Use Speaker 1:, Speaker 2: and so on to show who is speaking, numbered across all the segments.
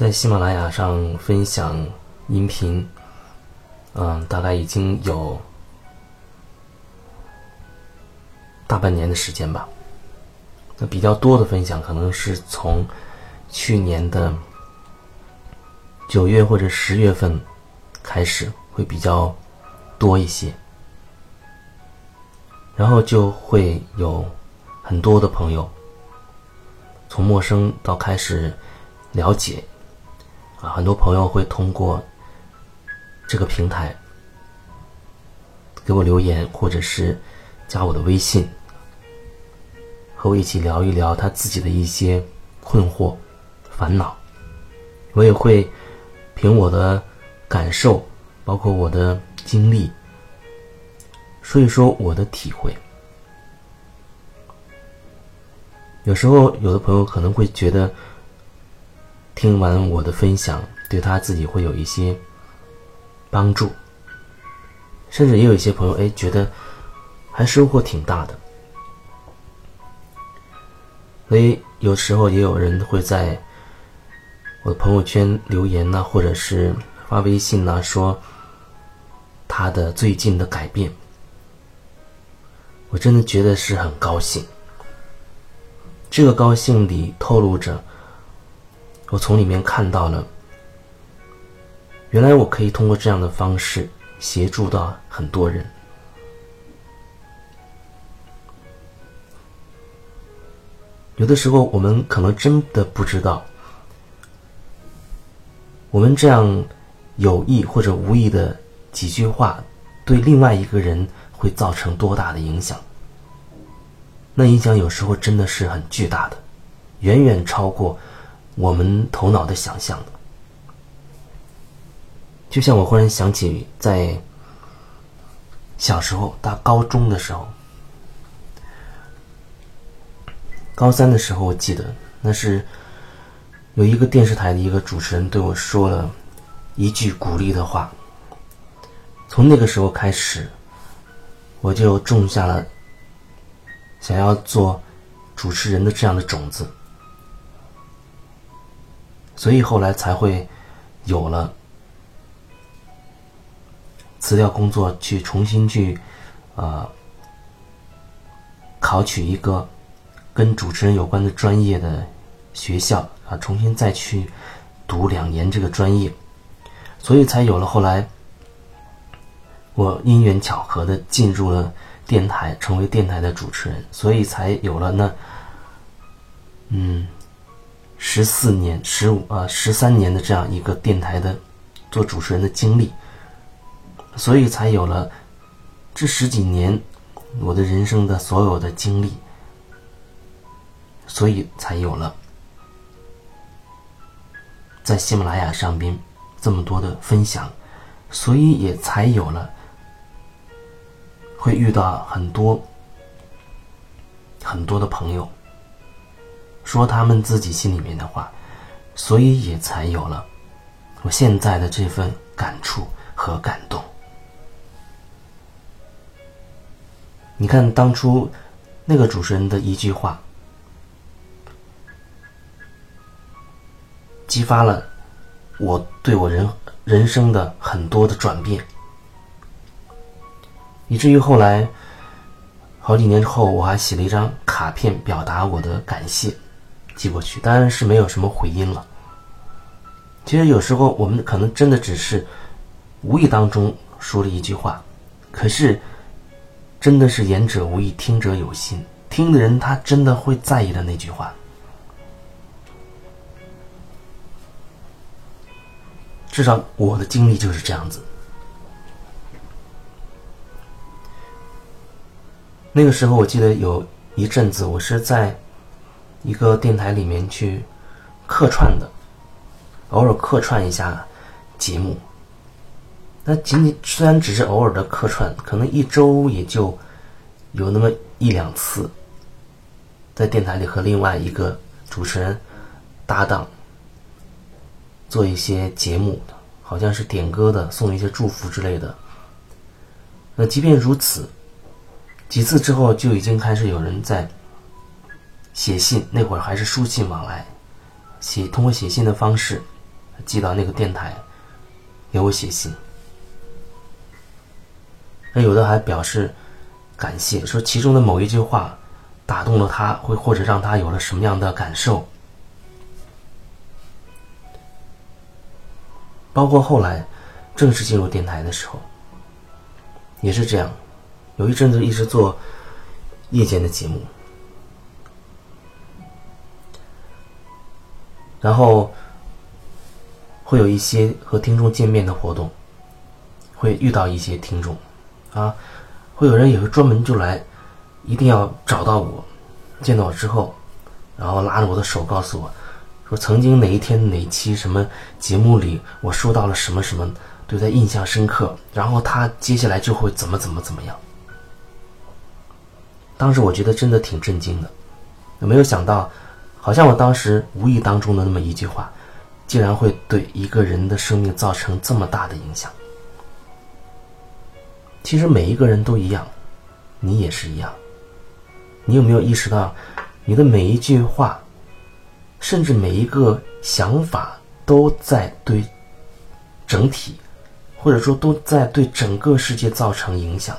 Speaker 1: 在喜马拉雅上分享音频，嗯，大概已经有大半年的时间吧。那比较多的分享，可能是从去年的九月或者十月份开始，会比较多一些。然后就会有很多的朋友，从陌生到开始了解，啊，很多朋友会通过这个平台给我留言，或者是加我的微信。和我一起聊一聊他自己的一些困惑、烦恼，我也会凭我的感受，包括我的经历，说一说我的体会。有时候，有的朋友可能会觉得，听完我的分享，对他自己会有一些帮助，甚至也有一些朋友，哎，觉得还收获挺大的。所以有时候也有人会在我的朋友圈留言呐，或者是发微信呐，说他的最近的改变，我真的觉得是很高兴。这个高兴里透露着，我从里面看到了，原来我可以通过这样的方式协助到很多人。有的时候，我们可能真的不知道，我们这样有意或者无意的几句话，对另外一个人会造成多大的影响。那影响有时候真的是很巨大的，远远超过我们头脑的想象的。就像我忽然想起，在小时候，到高中的时候。高三的时候，我记得那是有一个电视台的一个主持人对我说了一句鼓励的话。从那个时候开始，我就种下了想要做主持人的这样的种子，所以后来才会有了辞掉工作，去重新去啊考取一个。跟主持人有关的专业的学校啊，重新再去读两年这个专业，所以才有了后来我因缘巧合的进入了电台，成为电台的主持人，所以才有了那嗯十四年、十五呃十三年的这样一个电台的做主持人的经历，所以才有了这十几年我的人生的所有的经历。所以才有了在喜马拉雅上边这么多的分享，所以也才有了会遇到很多很多的朋友说他们自己心里面的话，所以也才有了我现在的这份感触和感动。你看当初那个主持人的一句话。激发了我对我人人生的很多的转变，以至于后来好几年之后，我还写了一张卡片表达我的感谢，寄过去，当然是没有什么回音了。其实有时候我们可能真的只是无意当中说了一句话，可是真的是言者无意，听者有心，听的人他真的会在意的那句话。至少我的经历就是这样子。那个时候，我记得有一阵子，我是在一个电台里面去客串的，偶尔客串一下节目。那仅仅虽然只是偶尔的客串，可能一周也就有那么一两次，在电台里和另外一个主持人搭档。做一些节目，好像是点歌的，送一些祝福之类的。那即便如此，几次之后就已经开始有人在写信，那会儿还是书信往来，写通过写信的方式寄到那个电台给我写信。那有的还表示感谢，说其中的某一句话打动了他，会或者让他有了什么样的感受。包括后来正式进入电台的时候，也是这样。有一阵子一直做夜间的节目，然后会有一些和听众见面的活动，会遇到一些听众，啊，会有人也会专门就来，一定要找到我，见到我之后，然后拉着我的手告诉我。说曾经哪一天哪期什么节目里，我说到了什么什么，对他印象深刻，然后他接下来就会怎么怎么怎么样。当时我觉得真的挺震惊的，没有想到，好像我当时无意当中的那么一句话，竟然会对一个人的生命造成这么大的影响。其实每一个人都一样，你也是一样。你有没有意识到，你的每一句话？甚至每一个想法都在对整体，或者说都在对整个世界造成影响。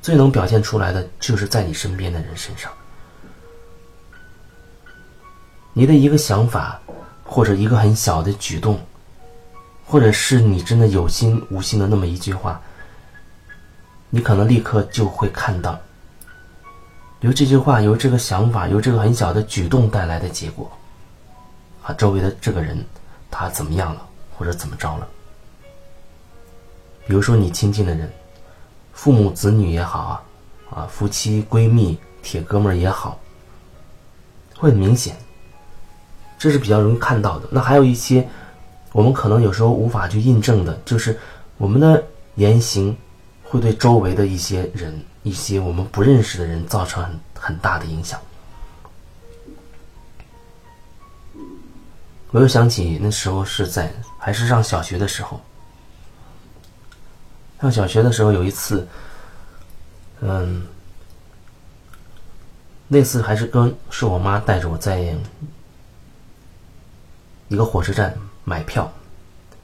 Speaker 1: 最能表现出来的，就是在你身边的人身上。你的一个想法，或者一个很小的举动，或者是你真的有心无心的那么一句话，你可能立刻就会看到。由这句话，由这个想法，由这个很小的举动带来的结果，啊，周围的这个人他怎么样了，或者怎么着了？比如说你亲近的人，父母子女也好啊，啊，夫妻闺蜜铁哥们儿也好，会很明显，这是比较容易看到的。那还有一些我们可能有时候无法去印证的，就是我们的言行会对周围的一些人。一些我们不认识的人造成很很大的影响。我又想起那时候是在还是上小学的时候，上小学的时候有一次，嗯，那次还是跟是我妈带着我在一个火车站买票，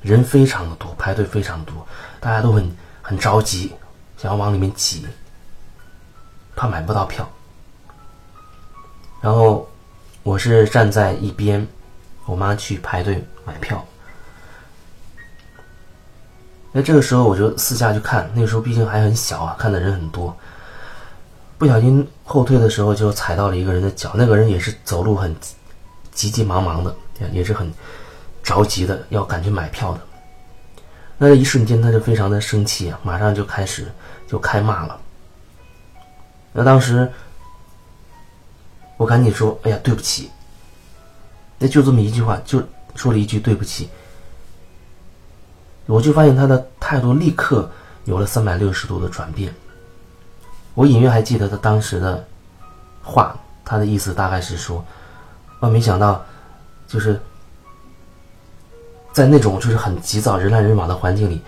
Speaker 1: 人非常的多，排队非常多，大家都很很着急，想要往里面挤。怕买不到票，然后我是站在一边，我妈去排队买票。那这个时候我就四下去看，那个时候毕竟还很小啊，看的人很多。不小心后退的时候就踩到了一个人的脚，那个人也是走路很急急忙忙的，也是很着急的要赶去买票的。那一瞬间他就非常的生气啊，马上就开始就开骂了。那当时，我赶紧说：“哎呀，对不起。”那就这么一句话，就说了一句“对不起”，我就发现他的态度立刻有了三百六十度的转变。我隐约还记得他当时的话，他的意思大概是说：“我没想到，就是在那种就是很急躁、人来人往的环境里，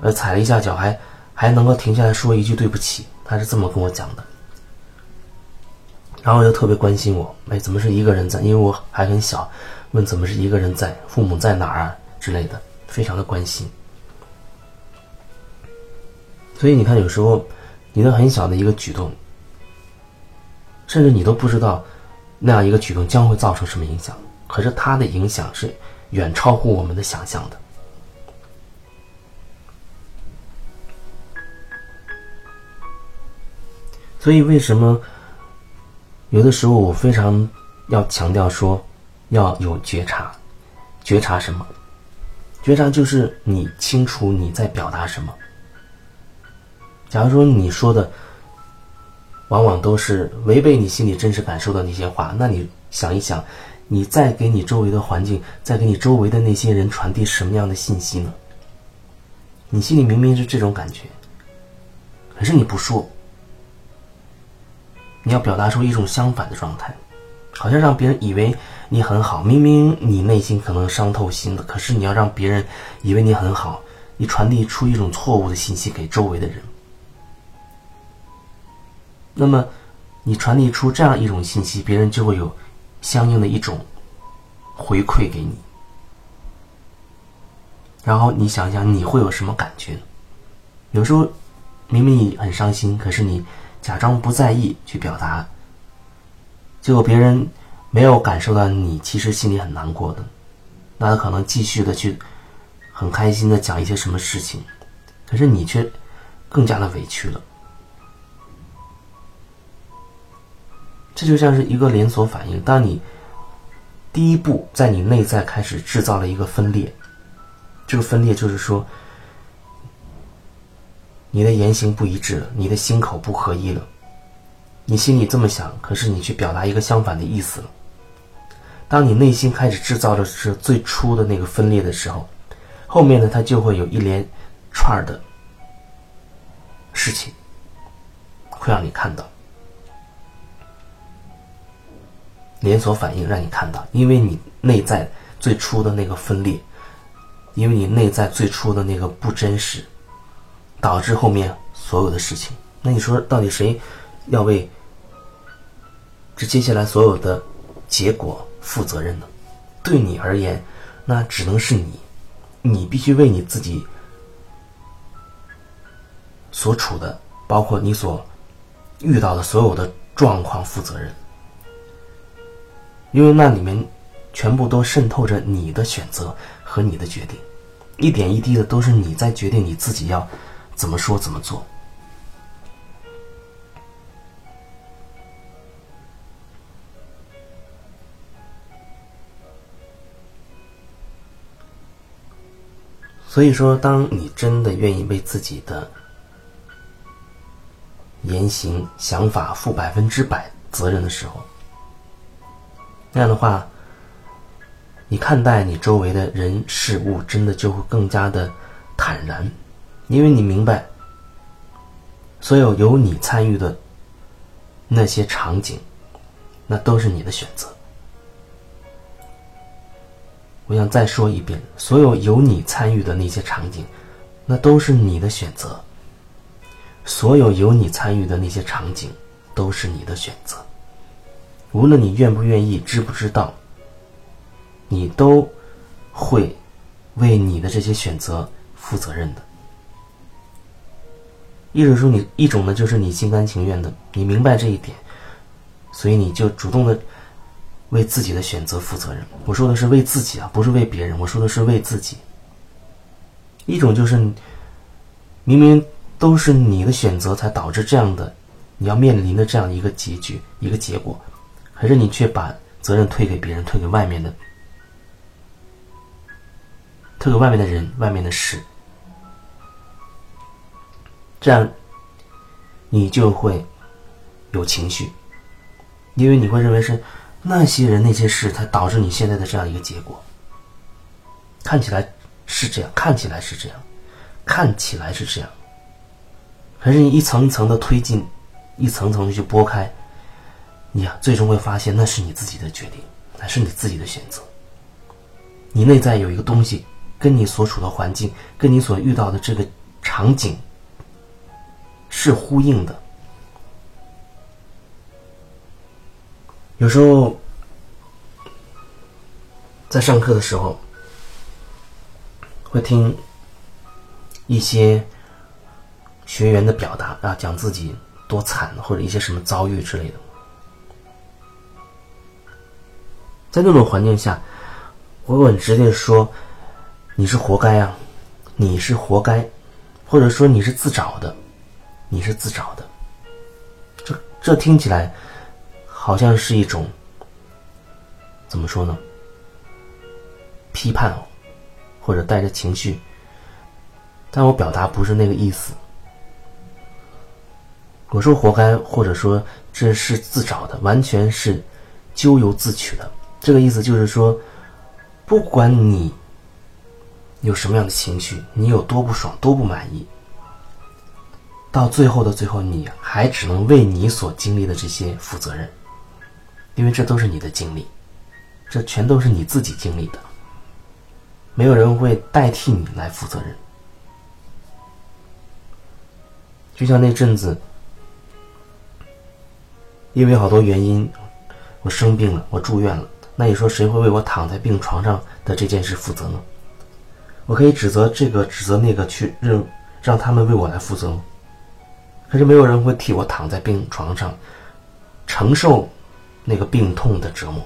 Speaker 1: 呃，踩了一下脚，还还能够停下来说一句对不起。”他是这么跟我讲的。然后又特别关心我，哎，怎么是一个人在？因为我还很小，问怎么是一个人在？父母在哪儿啊之类的，非常的关心。所以你看，有时候你的很小的一个举动，甚至你都不知道那样一个举动将会造成什么影响，可是它的影响是远超乎我们的想象的。所以为什么？有的时候，我非常要强调说，要有觉察。觉察什么？觉察就是你清楚你在表达什么。假如说你说的往往都是违背你心里真实感受的那些话，那你想一想，你在给你周围的环境，在给你周围的那些人传递什么样的信息呢？你心里明明是这种感觉，可是你不说。你要表达出一种相反的状态，好像让别人以为你很好，明明你内心可能伤透心了，可是你要让别人以为你很好，你传递出一种错误的信息给周围的人。那么，你传递出这样一种信息，别人就会有相应的一种回馈给你。然后你想想你会有什么感觉？有时候明明你很伤心，可是你假装不在意去表达，结果别人没有感受到你其实心里很难过的，那他可能继续的去很开心的讲一些什么事情，可是你却更加的委屈了。这就像是一个连锁反应，当你第一步在你内在开始制造了一个分裂，这个分裂就是说，你的言行不一致了，你的心口不合一了，你心里这么想，可是你去表达一个相反的意思了。当你内心开始制造的是最初的那个分裂的时候，后面呢，它就会有一连串的事情会让你看到。连锁反应让你看到，因为你内在最初的那个分裂，因为你内在最初的那个不真实，导致后面所有的事情。那你说，到底谁要为这接下来所有的结果负责任呢？对你而言，那只能是你，你必须为你自己所处的，包括你所遇到的所有的状况负责任。因为那里面全部都渗透着你的选择和你的决定，一点一滴的都是你在决定你自己要怎么说怎么做。所以说，当你真的愿意为自己的言行、想法负百分之百责任的时候，那样的话，你看待你周围的人事物，真的就会更加的坦然，因为你明白，所有有你参与的那些场景，那都是你的选择。我想再说一遍，所有有你参与的那些场景，那都是你的选择。所有有你参与的那些场景，都是你的选择。无论你愿不愿意、知不知道，你都会为你的这些选择负责任的。一种说你，一种呢就是你心甘情愿的，你明白这一点，所以你就主动的为自己的选择负责任。我说的是为自己啊，不是为别人。我说的是为自己。一种就是明明都是你的选择才导致这样的，你要面临的这样一个结局、一个结果。可是你却把责任推给别人，推给外面的，推给外面的人、外面的事，这样你就会有情绪，因为你会认为是那些人、那些事才导致你现在的这样一个结果。看起来是这样，看起来是这样，看起来是这样，可是你一层一层的推进，一层层的去拨开。你啊，最终会发现那是你自己的决定，那是你自己的选择。你内在有一个东西，跟你所处的环境，跟你所遇到的这个场景是呼应的。有时候在上课的时候，会听一些学员的表达啊，讲自己多惨，或者一些什么遭遇之类的。在那种环境下，我很直接说：“你是活该啊，你是活该，或者说你是自找的，你是自找的。”这这听起来好像是一种怎么说呢？批判，或者带着情绪，但我表达不是那个意思。我说活该，或者说这是自找的，完全是咎由自取的。这个意思就是说，不管你有什么样的情绪，你有多不爽、多不满意，到最后的最后，你还只能为你所经历的这些负责任，因为这都是你的经历，这全都是你自己经历的，没有人会代替你来负责任。就像那阵子，因为好多原因，我生病了，我住院了。那你说谁会为我躺在病床上的这件事负责呢？我可以指责这个，指责那个，去让让他们为我来负责。可是没有人会替我躺在病床上，承受那个病痛的折磨。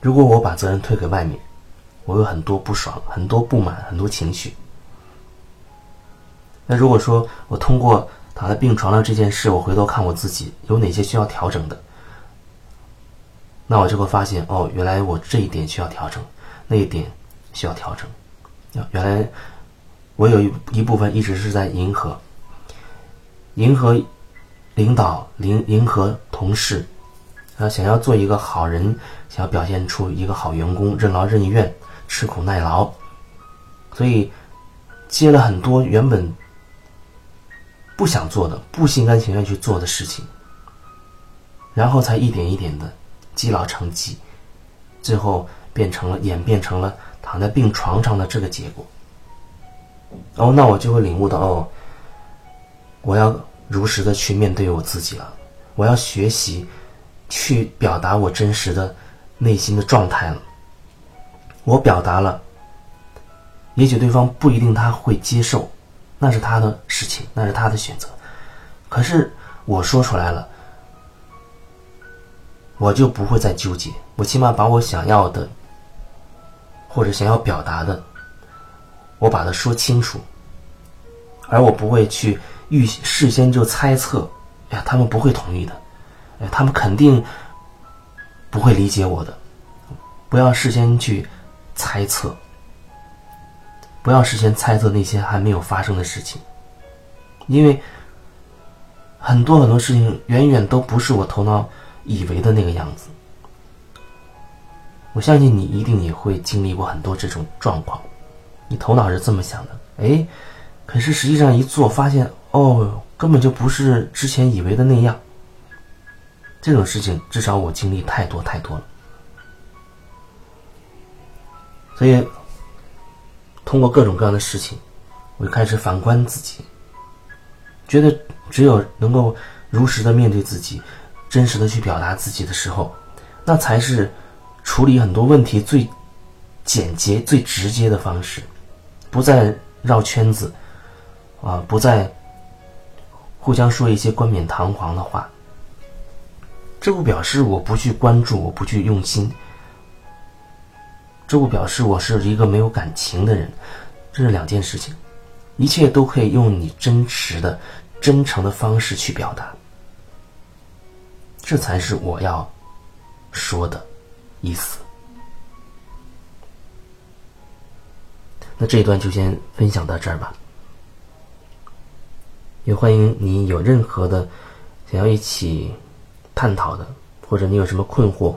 Speaker 1: 如果我把责任推给外面，我有很多不爽、很多不满、很多情绪。那如果说我通过躺在病床上这件事，我回头看我自己有哪些需要调整的，那我就会发现，哦，原来我这一点需要调整，那一点需要调整。原来。我有一一部分一直是在迎合，迎合领导，迎迎合同事，啊，想要做一个好人，想要表现出一个好员工，任劳任怨，吃苦耐劳，所以接了很多原本不想做的、不心甘情愿去做的事情，然后才一点一点的积劳成疾，最后变成了演变成了躺在病床上的这个结果。哦，那我就会领悟到哦，我要如实的去面对我自己了，我要学习去表达我真实的内心的状态了。我表达了，也许对方不一定他会接受，那是他的事情，那是他的选择。可是我说出来了，我就不会再纠结，我起码把我想要的或者想要表达的。我把它说清楚，而我不会去预事先就猜测，哎呀，他们不会同意的，哎，他们肯定不会理解我的。不要事先去猜测，不要事先猜测那些还没有发生的事情，因为很多很多事情远远都不是我头脑以为的那个样子。我相信你一定也会经历过很多这种状况。你头脑是这么想的，哎，可是实际上一做发现，哦，根本就不是之前以为的那样。这种事情至少我经历太多太多了，所以通过各种各样的事情，我就开始反观自己，觉得只有能够如实的面对自己，真实的去表达自己的时候，那才是处理很多问题最简洁、最直接的方式。不再绕圈子，啊，不再互相说一些冠冕堂皇的话。这不表示我不去关注，我不去用心。这不表示我是一个没有感情的人，这是两件事情。一切都可以用你真实的、真诚的方式去表达，这才是我要说的意思。那这一段就先分享到这儿吧。也欢迎你有任何的想要一起探讨的，或者你有什么困惑、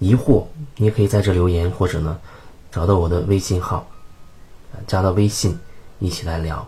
Speaker 1: 疑惑，你也可以在这留言，或者呢找到我的微信号，加到微信一起来聊。